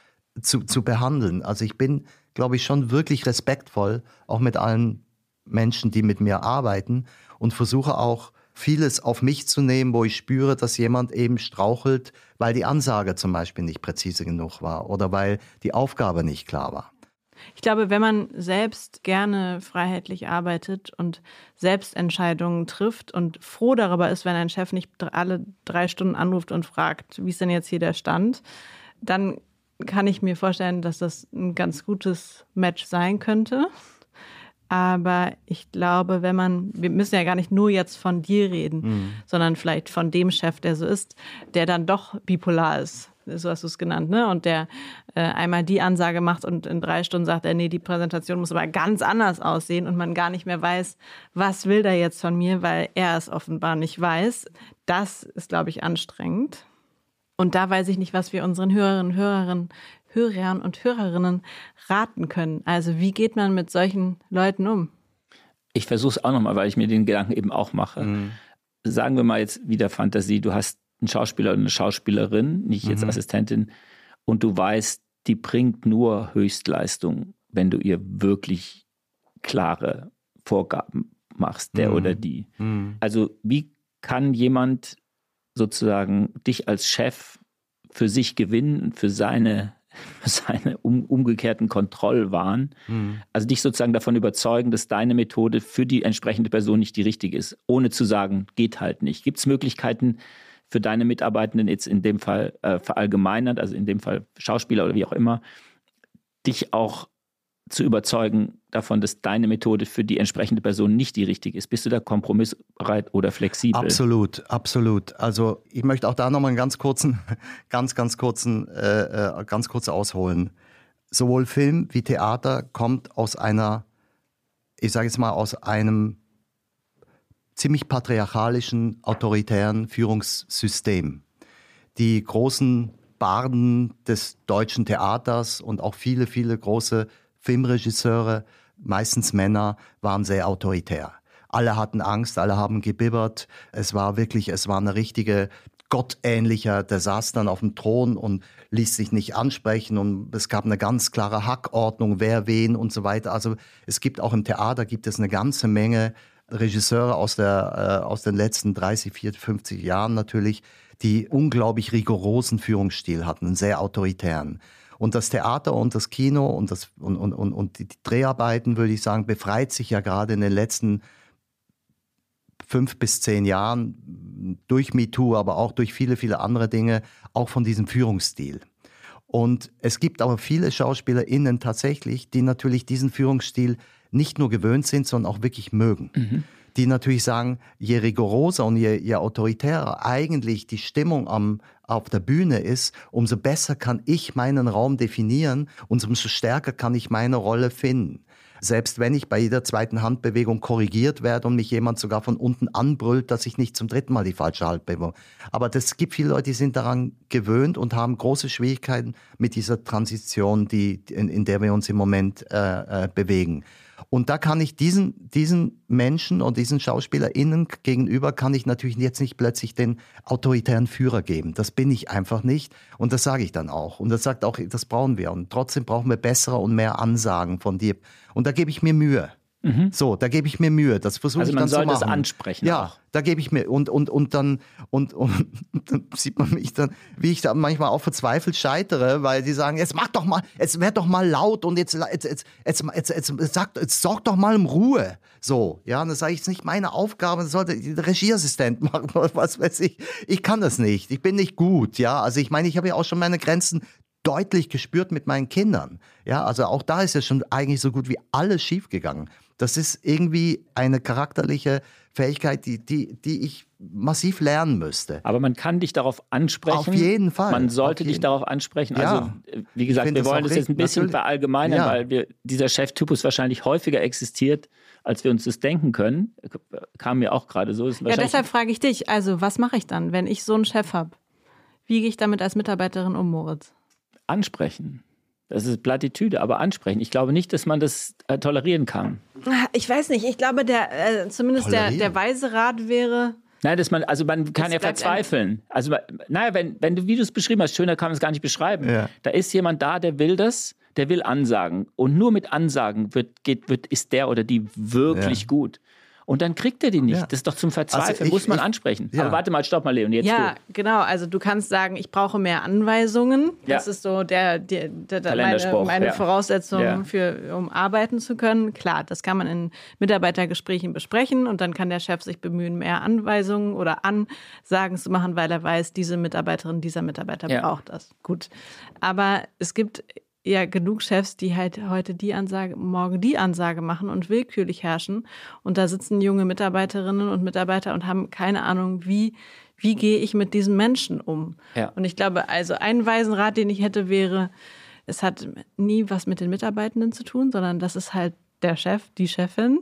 zu, zu behandeln. Also ich bin glaube ich, schon wirklich respektvoll, auch mit allen Menschen, die mit mir arbeiten und versuche auch vieles auf mich zu nehmen, wo ich spüre, dass jemand eben strauchelt, weil die Ansage zum Beispiel nicht präzise genug war oder weil die Aufgabe nicht klar war. Ich glaube, wenn man selbst gerne freiheitlich arbeitet und Selbstentscheidungen trifft und froh darüber ist, wenn ein Chef nicht alle drei Stunden anruft und fragt, wie ist denn jetzt hier der Stand, dann kann ich mir vorstellen, dass das ein ganz gutes Match sein könnte. Aber ich glaube, wenn man, wir müssen ja gar nicht nur jetzt von dir reden, mhm. sondern vielleicht von dem Chef, der so ist, der dann doch bipolar ist. So hast du es genannt, ne? Und der äh, einmal die Ansage macht und in drei Stunden sagt er, nee, die Präsentation muss aber ganz anders aussehen und man gar nicht mehr weiß, was will der jetzt von mir, weil er es offenbar nicht weiß. Das ist, glaube ich, anstrengend. Und da weiß ich nicht, was wir unseren Hörerinnen, Hörerinnen, Hörern und Hörerinnen raten können. Also wie geht man mit solchen Leuten um? Ich versuche es auch nochmal, weil ich mir den Gedanken eben auch mache. Mhm. Sagen wir mal jetzt wieder Fantasie, du hast einen Schauspieler oder eine Schauspielerin, nicht jetzt mhm. Assistentin, und du weißt, die bringt nur Höchstleistung, wenn du ihr wirklich klare Vorgaben machst, der mhm. oder die. Mhm. Also wie kann jemand sozusagen dich als Chef für sich gewinnen, für seine, seine um, umgekehrten Kontrollwahn. Mhm. Also dich sozusagen davon überzeugen, dass deine Methode für die entsprechende Person nicht die richtige ist, ohne zu sagen, geht halt nicht. Gibt es Möglichkeiten für deine Mitarbeitenden jetzt in dem Fall äh, verallgemeinert, also in dem Fall Schauspieler oder wie auch immer, dich auch zu überzeugen davon, dass deine Methode für die entsprechende Person nicht die richtige ist? Bist du da kompromissbereit oder flexibel? Absolut, absolut. Also ich möchte auch da nochmal einen ganz kurzen, ganz, ganz kurzen, äh, äh, ganz kurz ausholen. Sowohl Film wie Theater kommt aus einer, ich sage jetzt mal, aus einem ziemlich patriarchalischen, autoritären Führungssystem. Die großen Barden des deutschen Theaters und auch viele, viele große Filmregisseure, meistens Männer, waren sehr autoritär. Alle hatten Angst, alle haben gebibbert. Es war wirklich, es war eine richtige gottähnlicher, der saß dann auf dem Thron und ließ sich nicht ansprechen und es gab eine ganz klare Hackordnung, wer wen und so weiter. Also es gibt auch im Theater gibt es eine ganze Menge Regisseure aus der äh, aus den letzten 30, 40, 50 Jahren natürlich, die unglaublich rigorosen Führungsstil hatten, einen sehr autoritären. Und das Theater und das Kino und, das, und, und, und, und die Dreharbeiten, würde ich sagen, befreit sich ja gerade in den letzten fünf bis zehn Jahren durch MeToo, aber auch durch viele, viele andere Dinge, auch von diesem Führungsstil. Und es gibt aber viele SchauspielerInnen tatsächlich, die natürlich diesen Führungsstil nicht nur gewöhnt sind, sondern auch wirklich mögen. Mhm. Die natürlich sagen, je rigoroser und je, je autoritärer eigentlich die Stimmung am, auf der Bühne ist, umso besser kann ich meinen Raum definieren und umso stärker kann ich meine Rolle finden. Selbst wenn ich bei jeder zweiten Handbewegung korrigiert werde und mich jemand sogar von unten anbrüllt, dass ich nicht zum dritten Mal die falsche Handbewegung. Aber das gibt viele Leute, die sind daran gewöhnt und haben große Schwierigkeiten mit dieser Transition, die, in, in der wir uns im Moment äh, äh, bewegen. Und da kann ich diesen, diesen Menschen und diesen SchauspielerInnen gegenüber kann ich natürlich jetzt nicht plötzlich den autoritären Führer geben. Das bin ich einfach nicht. Und das sage ich dann auch. Und das sagt auch, das brauchen wir. Und trotzdem brauchen wir bessere und mehr Ansagen von dir. Und da gebe ich mir Mühe. Mhm. So, da gebe ich mir Mühe. Das versuche also ich dann zu machen. Also man soll das ansprechen. Ja, auch. da gebe ich mir und und und dann und, und dann sieht man mich dann, wie ich da manchmal auch verzweifelt scheitere, weil die sagen, jetzt mach doch mal, jetzt werd doch mal laut und jetzt jetzt jetzt jetzt jetzt, jetzt, jetzt, sag, jetzt sorg doch mal um Ruhe. So, ja, und das sage ich, es ist nicht meine Aufgabe, das sollte der Regieassistent machen, was weiß ich. Ich kann das nicht. Ich bin nicht gut, ja. Also ich meine, ich habe ja auch schon meine Grenzen deutlich gespürt mit meinen Kindern. Ja, also auch da ist ja schon eigentlich so gut wie alles schiefgegangen. Das ist irgendwie eine charakterliche Fähigkeit, die, die, die ich massiv lernen müsste. Aber man kann dich darauf ansprechen. Auf jeden Fall. Man sollte dich darauf ansprechen. Ja. Also, wie gesagt, wir wollen das jetzt ein bisschen natürlich. verallgemeinern, ja. weil wir, dieser Cheftypus wahrscheinlich häufiger existiert, als wir uns das denken können. Kam mir auch gerade so. Ja, deshalb frage ich dich, also was mache ich dann, wenn ich so einen Chef habe? Wie gehe ich damit als Mitarbeiterin um, Moritz? Ansprechen. Das ist Plattitüde, aber ansprechen. Ich glaube nicht, dass man das äh, tolerieren kann. Ich weiß nicht. Ich glaube, der, äh, zumindest der, der weise Rat wäre. Nein, dass man, also man kann ja verzweifeln. Also, naja, wenn, wenn du, wie du es beschrieben hast, schöner kann man es gar nicht beschreiben. Ja. Da ist jemand da, der will das, der will Ansagen. Und nur mit Ansagen wird, geht, wird, ist der oder die wirklich ja. gut. Und dann kriegt er die nicht. Ja. Das ist doch zum Verzweifeln, also ich, muss man ich, ansprechen. Ja. Aber warte mal, stopp mal, Leon, jetzt Ja, du. genau. Also du kannst sagen, ich brauche mehr Anweisungen. Ja. Das ist so der, der, der meine, meine Voraussetzung, für, um arbeiten zu können. Klar, das kann man in Mitarbeitergesprächen besprechen und dann kann der Chef sich bemühen, mehr Anweisungen oder Ansagen zu machen, weil er weiß, diese Mitarbeiterin, dieser Mitarbeiter braucht das. Gut. Aber es gibt ja genug Chefs, die halt heute die Ansage, morgen die Ansage machen und willkürlich herrschen. Und da sitzen junge Mitarbeiterinnen und Mitarbeiter und haben keine Ahnung, wie, wie gehe ich mit diesen Menschen um. Ja. Und ich glaube, also ein weisen Rat, den ich hätte, wäre, es hat nie was mit den Mitarbeitenden zu tun, sondern das ist halt der Chef, die Chefin,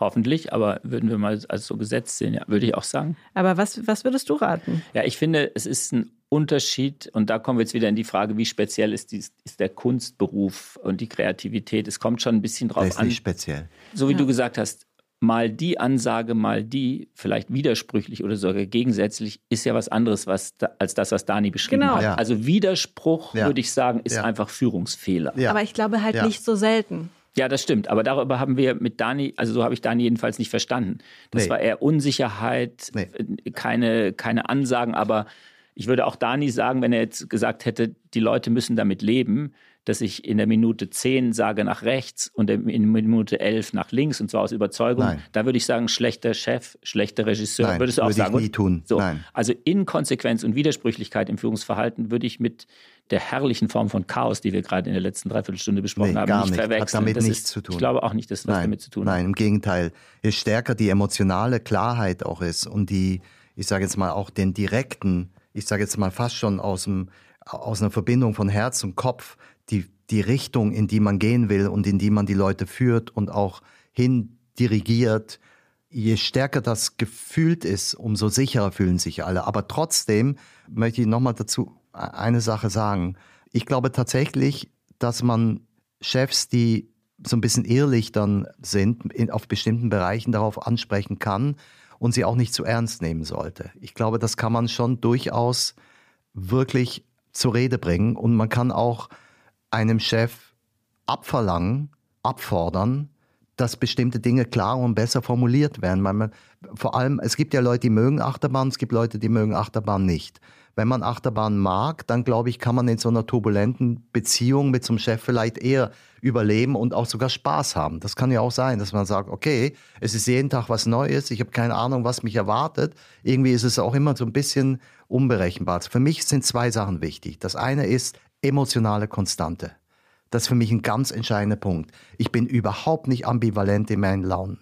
Hoffentlich, aber würden wir mal als so gesetzt sehen, ja, würde ich auch sagen. Aber was, was würdest du raten? Ja, ich finde, es ist ein Unterschied, und da kommen wir jetzt wieder in die Frage, wie speziell ist, die, ist der Kunstberuf und die Kreativität. Es kommt schon ein bisschen drauf das ist an. Nicht speziell. So wie ja. du gesagt hast, mal die Ansage, mal die, vielleicht widersprüchlich oder sogar gegensätzlich, ist ja was anderes was als das, was Dani beschrieben genau. hat. Ja. Also Widerspruch, ja. würde ich sagen, ist einfach Führungsfehler. Aber ich glaube halt nicht so selten. Ja, das stimmt. Aber darüber haben wir mit Dani, also so habe ich Dani jedenfalls nicht verstanden. Das nee. war eher Unsicherheit, nee. keine, keine Ansagen. Aber ich würde auch Dani sagen, wenn er jetzt gesagt hätte, die Leute müssen damit leben, dass ich in der Minute 10 sage nach rechts und in der Minute 11 nach links und zwar aus Überzeugung, Nein. da würde ich sagen, schlechter Chef, schlechter Regisseur. Nein, Würdest du auch würde sagen? Ich nie tun. So. Nein. Also Inkonsequenz und Widersprüchlichkeit im Führungsverhalten würde ich mit der herrlichen Form von Chaos, die wir gerade in der letzten Dreiviertelstunde besprochen nee, haben, gar nicht, nicht verwechseln. Hat damit das nichts ist, zu tun. Ich glaube auch nicht, dass das damit zu tun hat. Nein, im Gegenteil. Je stärker die emotionale Klarheit auch ist und die, ich sage jetzt mal auch den direkten, ich sage jetzt mal fast schon aus, dem, aus einer Verbindung von Herz und Kopf, die, die Richtung, in die man gehen will und in die man die Leute führt und auch hin dirigiert, je stärker das gefühlt ist, umso sicherer fühlen sich alle. Aber trotzdem möchte ich nochmal dazu eine Sache sagen. Ich glaube tatsächlich, dass man Chefs, die so ein bisschen ehrlich dann sind, in, auf bestimmten Bereichen darauf ansprechen kann und sie auch nicht zu ernst nehmen sollte. Ich glaube, das kann man schon durchaus wirklich zur Rede bringen und man kann auch einem Chef abverlangen, abfordern, dass bestimmte Dinge klarer und besser formuliert werden. Man, vor allem, es gibt ja Leute, die mögen Achterbahn, es gibt Leute, die mögen Achterbahn nicht. Wenn man Achterbahn mag, dann glaube ich, kann man in so einer turbulenten Beziehung mit einem Chef vielleicht eher überleben und auch sogar Spaß haben. Das kann ja auch sein, dass man sagt, okay, es ist jeden Tag was Neues, ich habe keine Ahnung, was mich erwartet. Irgendwie ist es auch immer so ein bisschen unberechenbar. Für mich sind zwei Sachen wichtig. Das eine ist emotionale Konstante. Das ist für mich ein ganz entscheidender Punkt. Ich bin überhaupt nicht ambivalent in meinen Launen.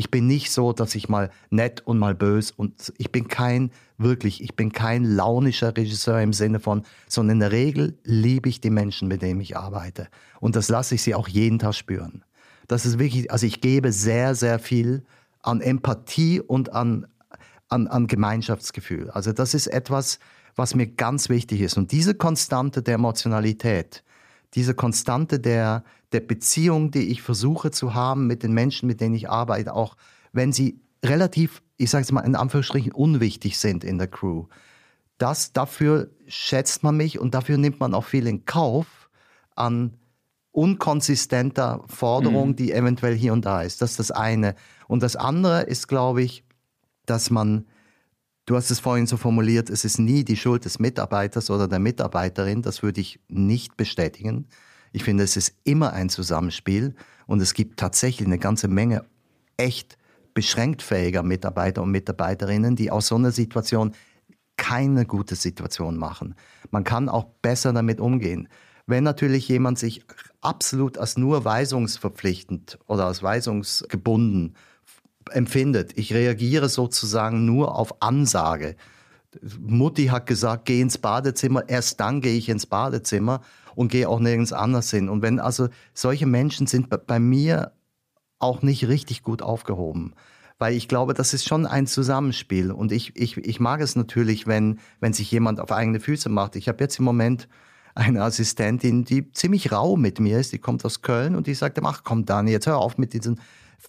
Ich bin nicht so, dass ich mal nett und mal bös und ich bin kein, wirklich, ich bin kein launischer Regisseur im Sinne von, sondern in der Regel liebe ich die Menschen, mit denen ich arbeite. Und das lasse ich sie auch jeden Tag spüren. Das ist wirklich, also ich gebe sehr, sehr viel an Empathie und an, an, an Gemeinschaftsgefühl. Also das ist etwas, was mir ganz wichtig ist. Und diese Konstante der Emotionalität, diese Konstante der, der Beziehung, die ich versuche zu haben mit den Menschen, mit denen ich arbeite, auch wenn sie relativ, ich sage es mal in Anführungsstrichen, unwichtig sind in der Crew. Das, dafür schätzt man mich und dafür nimmt man auch viel in Kauf an unkonsistenter Forderung, mhm. die eventuell hier und da ist. Das ist das eine. Und das andere ist, glaube ich, dass man Du hast es vorhin so formuliert, es ist nie die Schuld des Mitarbeiters oder der Mitarbeiterin. Das würde ich nicht bestätigen. Ich finde, es ist immer ein Zusammenspiel und es gibt tatsächlich eine ganze Menge echt beschränkt fähiger Mitarbeiter und Mitarbeiterinnen, die aus so einer Situation keine gute Situation machen. Man kann auch besser damit umgehen. Wenn natürlich jemand sich absolut als nur weisungsverpflichtend oder als weisungsgebunden empfindet. Ich reagiere sozusagen nur auf Ansage. Mutti hat gesagt, geh ins Badezimmer, erst dann gehe ich ins Badezimmer und gehe auch nirgends anders hin. Und wenn also solche Menschen sind bei mir auch nicht richtig gut aufgehoben. Weil ich glaube, das ist schon ein Zusammenspiel. Und ich, ich, ich mag es natürlich, wenn, wenn sich jemand auf eigene Füße macht. Ich habe jetzt im Moment eine Assistentin, die ziemlich rau mit mir ist. Die kommt aus Köln und die sagt, ach komm Dani, jetzt hör auf mit diesen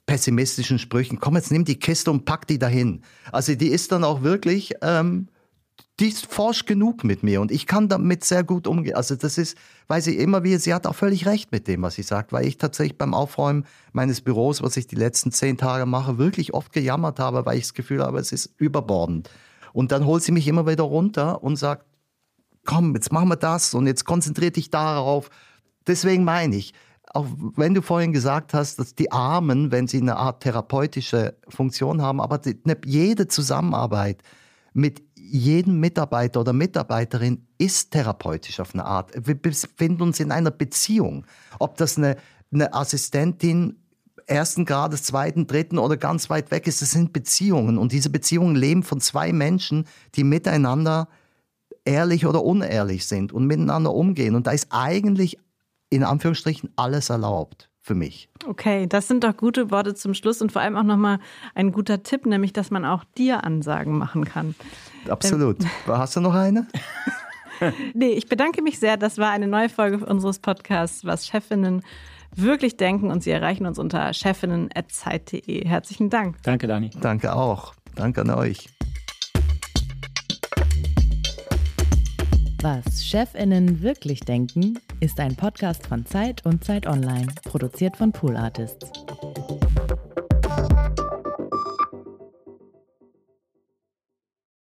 pessimistischen Sprüchen. Komm, jetzt nimm die Kiste und pack die dahin. Also die ist dann auch wirklich, ähm, die ist forsch genug mit mir und ich kann damit sehr gut umgehen. Also das ist, weil sie immer wieder, sie hat auch völlig recht mit dem, was sie sagt, weil ich tatsächlich beim Aufräumen meines Büros, was ich die letzten zehn Tage mache, wirklich oft gejammert habe, weil ich das Gefühl habe, es ist überbordend. Und dann holt sie mich immer wieder runter und sagt, komm, jetzt machen wir das und jetzt konzentrier dich darauf. Deswegen meine ich, auch wenn du vorhin gesagt hast, dass die Armen, wenn sie eine Art therapeutische Funktion haben, aber die, jede Zusammenarbeit mit jedem Mitarbeiter oder Mitarbeiterin ist therapeutisch auf eine Art. Wir befinden uns in einer Beziehung. Ob das eine, eine Assistentin ersten Grades, zweiten, dritten oder ganz weit weg ist, das sind Beziehungen. Und diese Beziehungen leben von zwei Menschen, die miteinander ehrlich oder unehrlich sind und miteinander umgehen. Und da ist eigentlich in Anführungsstrichen alles erlaubt für mich. Okay, das sind doch gute Worte zum Schluss und vor allem auch nochmal ein guter Tipp, nämlich, dass man auch dir Ansagen machen kann. Absolut. Ähm, Hast du noch eine? nee, ich bedanke mich sehr. Das war eine neue Folge unseres Podcasts, was Chefinnen wirklich denken und Sie erreichen uns unter chefinnen.zeit.de. Herzlichen Dank. Danke, Dani. Danke auch. Danke an euch. Was Chefinnen wirklich denken, ist ein Podcast von Zeit und Zeit Online, produziert von Pool Artists.